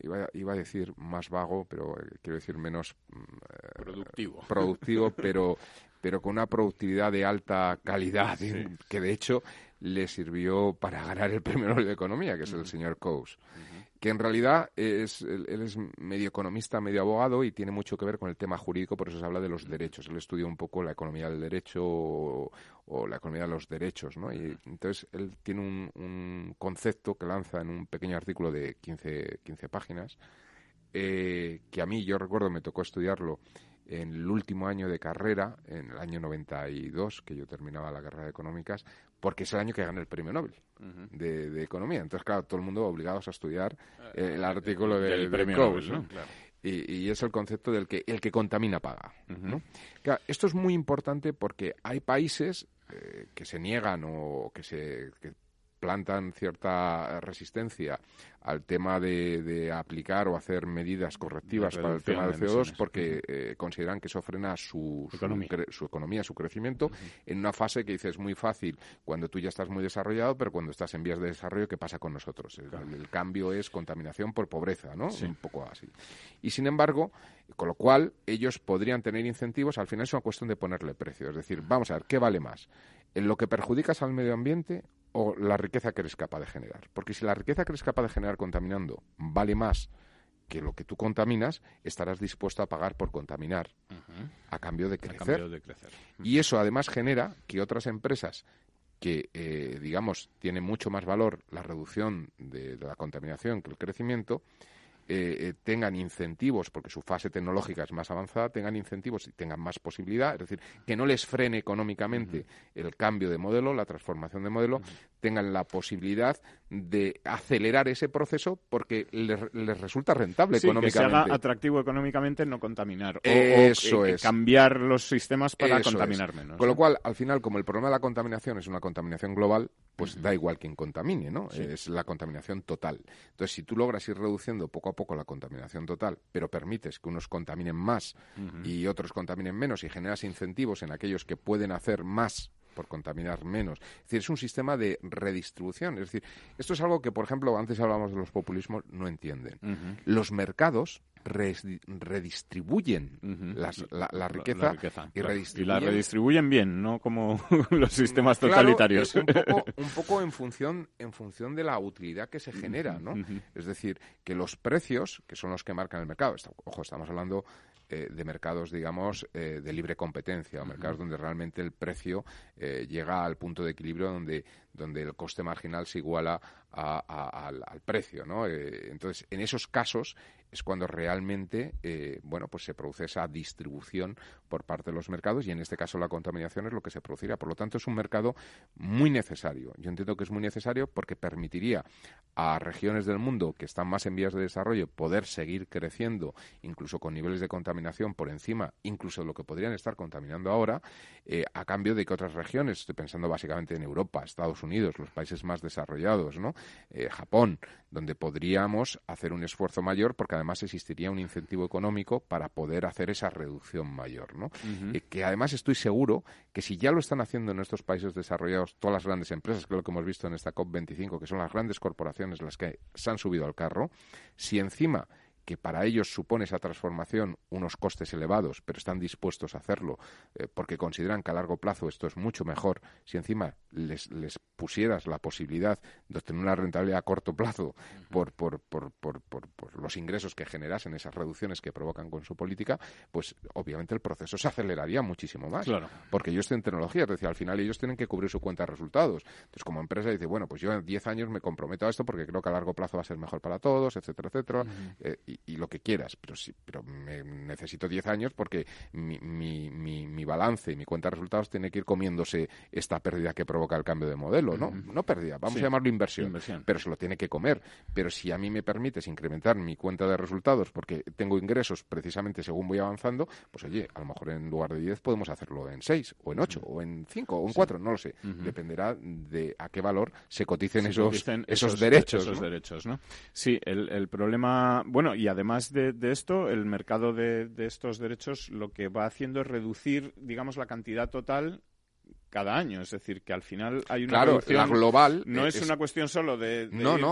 iba, a decir más vago, pero eh, quiero decir menos
eh, productivo,
productivo pero, pero con una productividad de alta calidad, que de hecho le sirvió para ganar el premio Nobel de Economía, que es el señor Coase que en realidad es, él, es medio economista, medio abogado y tiene mucho que ver con el tema jurídico, por eso se habla de los derechos. Él estudia un poco la economía del derecho o, la economía de los derechos, ¿no? Y entonces él tiene un, concepto que lanza en un pequeño artículo de 15, 15 páginas, eh, que a mí, yo recuerdo, me tocó estudiarlo en el último año de carrera, en el año 92, que yo terminaba la carrera de económicas, porque es el año que gané el premio Nobel de, economía. Entonces, claro, todo el mundo obligados a estudiar eh, el artículo del premio Nobel, ¿no? Y, es el concepto del que el que contamina paga. esto es muy importante porque hay países eh, que se niegan o que se plantan cierta resistencia al tema de, aplicar o hacer medidas correctivas para el tema del CO2 porque eh, consideran que eso frena su, su, economía. su, crecimiento en una fase que dices muy fácil cuando tú ya estás muy desarrollado, pero cuando estás en vías de desarrollo, ¿qué pasa con nosotros? El, cambio es contaminación por pobreza, ¿no? Un poco así. Y sin embargo, con lo cual ellos podrían tener incentivos, al final es una cuestión de ponerle precio. Es decir, vamos a ver, ¿qué vale más? ¿En lo que perjudicas al medio ambiente o la riqueza que eres capaz de generar. Porque si la riqueza que eres capaz de generar contaminando vale más que lo que tú contaminas, estarás dispuesto a pagar por contaminar a, cambio de crecer. Y eso además genera que otras empresas que, eh, digamos, tienen mucho más valor la reducción de la contaminación que el crecimiento, eh, eh, tengan incentivos, porque su fase tecnológica es más avanzada, tengan incentivos y tengan más posibilidad, es decir, que no les frene económicamente el cambio de modelo, la transformación de modelo, tengan la posibilidad de acelerar ese proceso porque les, resulta rentable económicamente.
Que se haga atractivo económicamente no contaminar.
Eso
o,
es.
cambiar los sistemas para contaminar menos.
Con lo cual, al final, como el problema de la contaminación es una contaminación global, pues da igual quien contamine, ¿no? Es la contaminación total. Entonces, si tú logras ir reduciendo poco a poco la contaminación total, pero permites que unos contaminen más y otros contaminen menos y generas incentivos en aquellos que pueden hacer más por contaminar menos. Es decir, es un sistema de redistribución. Es decir, esto es algo que, por ejemplo, antes hablábamos de los populismos, no entienden. Los mercados redistribuyen la, riqueza, y,
la redistribuyen bien, no como los sistemas totalitarios.
un, poco, en función en función de la utilidad que se genera, ¿no? Es decir, que los precios, que son los que marcan el mercado, ojo, estamos hablando eh, de mercados, digamos, eh, de libre competencia, o mercados donde realmente el precio eh, llega al punto de equilibrio donde, donde el coste marginal se iguala al, al, precio, ¿no? entonces, en esos casos es cuando realmente eh, bueno pues se produce esa distribución por parte de los mercados y en este caso la contaminación es lo que se producirá por lo tanto es un mercado muy necesario yo entiendo que es muy necesario porque permitiría a regiones del mundo que están más en vías de desarrollo poder seguir creciendo incluso con niveles de contaminación por encima incluso de lo que podrían estar contaminando ahora eh, a cambio de que otras regiones estoy pensando básicamente en Europa Estados Unidos los países más desarrollados no eh, Japón donde podríamos hacer un esfuerzo mayor porque además existiría un incentivo económico para poder hacer esa reducción mayor, ¿no? Eh, que además estoy seguro que si ya lo están haciendo en estos países desarrollados todas las grandes empresas, que es lo que hemos visto en esta COP25, que son las grandes corporaciones las que se han subido al carro, si encima que para ellos supone esa transformación unos costes elevados, pero están dispuestos a hacerlo eh, porque consideran que a largo plazo esto es mucho mejor, si encima les, les pusieras la posibilidad de obtener una rentabilidad a corto plazo por, por, por, por, los ingresos que generasen esas reducciones que provocan con su política, pues obviamente el proceso se aceleraría muchísimo más.
Claro.
Porque ellos tienen tecnología, es decir, al final ellos tienen que cubrir su cuenta de resultados. Entonces, como empresa dice, bueno, pues yo en 10 años me comprometo a esto porque creo que a largo plazo va a ser mejor para todos, etcétera, etcétera y, lo que quieras, pero sí, pero me, necesito 10 años porque mi, mi, mi, balance y mi cuenta de resultados tiene que ir comiéndose esta pérdida que provoca el cambio de modelo, ¿no? No pérdida, vamos a llamarlo inversión, pero se lo tiene que comer. Pero si a mí me permites incrementar mi cuenta de resultados porque tengo ingresos precisamente según voy avanzando, pues oye, a lo mejor en lugar de 10 podemos hacerlo en 6 o en 8 o en 5 o en 4, no lo sé. Dependerá de a qué valor se coticen, esos, esos, derechos.
Esos derechos, ¿no? Sí, el, el problema, bueno, y además de, esto, el mercado de, estos derechos lo que va haciendo es reducir, digamos, la cantidad total cada año. Es decir, que al final hay una
claro, la global
no es, una cuestión solo de,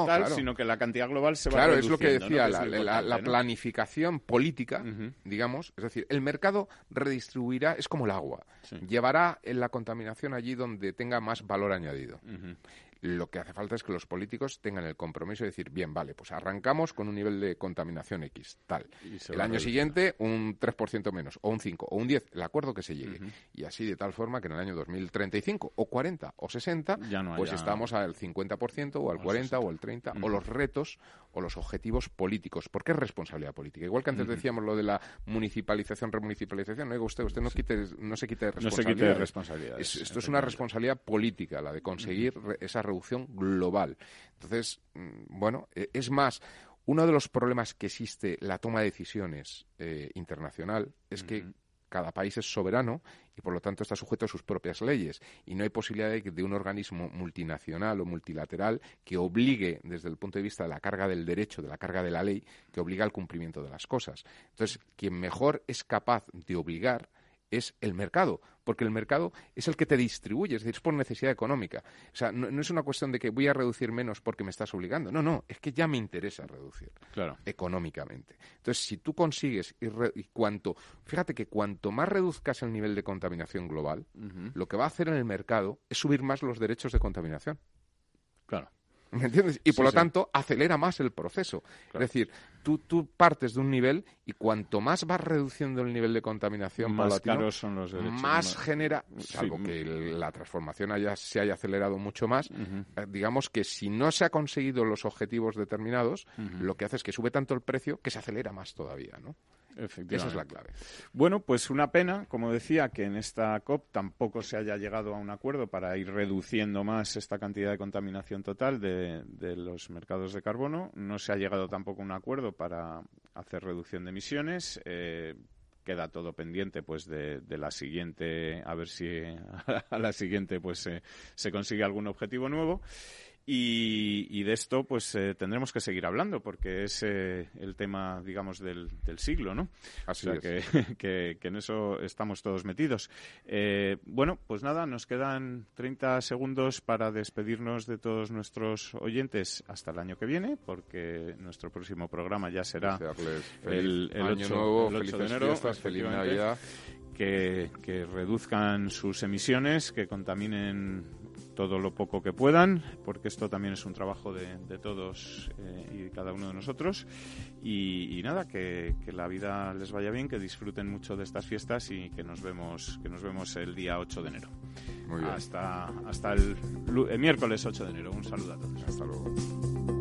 tal, sino que la cantidad global se va.
Claro, es lo que decía, la, planificación política, digamos, es decir, el mercado redistribuirá, es como el agua, llevará la contaminación allí donde tenga más valor añadido. Lo que hace falta es que los políticos tengan el compromiso de decir, bien, vale, pues arrancamos con un nivel de contaminación X, tal. El año siguiente un 3% menos, o un 5, o un 10, el acuerdo que se llegue. Y así de tal forma que en el año 2035, o 40, o 60, pues estamos al 50%, o al 40, o al 30, o los retos, o los objetivos políticos. Porque es responsabilidad política.Igual que antes decíamos lo de la municipalización, remunicipalización, no usted, usted no, quite, no se quite de responsabilidad. esto es una responsabilidad política, la de conseguir esa reducción global. Entonces, mm, bueno, e, es más, uno de los problemas que existe la toma de decisiones eh, internacional es que cada país es soberano y por lo tanto está sujeto a sus propias leyes y no hay posibilidad de, de un organismo multinacional o multilateral que obligue desde el punto de vista de la carga del derecho, de la carga de la ley, que obliga al cumplimiento de las cosas. Entonces, quien mejor es capaz de obligar es el mercado, porque el mercado es el que te distribuye, es decir, es por necesidad económica. O sea, no, es una cuestión de que voy a reducir menos porque me estás obligando. No, no, es que ya me interesa reducir
claro.
económicamente. Entonces, si tú consigues y, cuanto, fíjate que cuanto más reduzcas el nivel de contaminación global, lo que va a hacer en el mercado es subir más los derechos de contaminación.
Claro.
¿Me entiendes? Y por lo tanto acelera más el proceso. Es decir, tú, tú partes de un nivel y cuanto más vas reduciendo el nivel de contaminación
más caros son los derechos.
Más genera, salvo que la transformación haya, se haya acelerado mucho más, eh, digamos que si no se ha conseguido los objetivos determinados, lo que hace es que sube tanto el precio que se acelera más todavía, ¿no? Esa es la clave.
Bueno, pues una pena, como decía, que en esta COP tampoco se haya llegado a un acuerdo para ir reduciendo más esta cantidad de contaminación total de, los mercados de carbono. No se ha llegado tampoco a un acuerdo para hacer reducción de emisiones. Eh, queda todo pendiente pues de, la siguiente a ver si a la siguiente pues se consigue algún objetivo nuevo y, de esto, pues eh, tendremos que seguir hablando porque es eh, el tema, digamos, del, siglo, ¿no?
Así
o sea, que, en eso estamos todos metidos. Eh, bueno, pues nada, nos quedan 30 segundos para despedirnos de todos nuestros oyentes hasta el año que viene, porque nuestro próximo programa ya será el, 8, de enero.
feliz Navidad.
Que, que reduzcan sus emisiones, que contaminen todo lo poco que puedan, porque esto también es un trabajo de, todos eh, y de cada uno de nosotros. Y, nada, que, la vida les vaya bien, que disfruten mucho de estas fiestas y que nos vemos, que nos vemos el día 8 de enero. Hasta, hasta el, el miércoles 8 de enero. Un saludo a todos.
Hasta luego.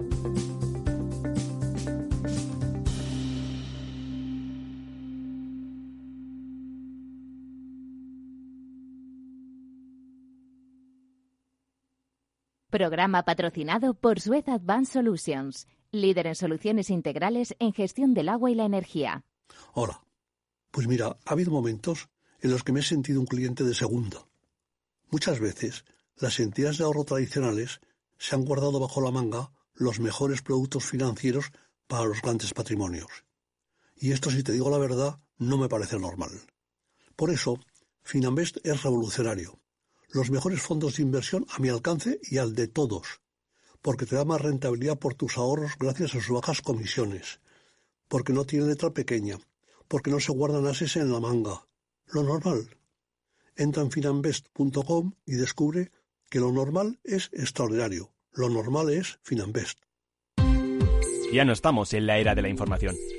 Programa patrocinado por Suez Advanced Solutions, líder en soluciones integrales en gestión del agua y la energía.
Hola. Pues mira, ha habido momentos en los que me he sentido un cliente de segunda. Muchas veces, las entidades de ahorro tradicionales se han guardado bajo la manga los mejores productos financieros para los grandes patrimonios. Y esto, si te digo la verdad, no me parece normal. Por eso, Finambest es revolucionario los mejores fondos de inversión a mi alcance y al de todos, porque te da más rentabilidad por tus ahorros gracias a sus bajas comisiones, porque no tiene letra pequeña, porque no se guardan ases en la manga. Lo normal. Entra en finambest.com y descubre que lo normal es extraordinario. Lo normal es Finambest.
Ya no estamos en la era de la información,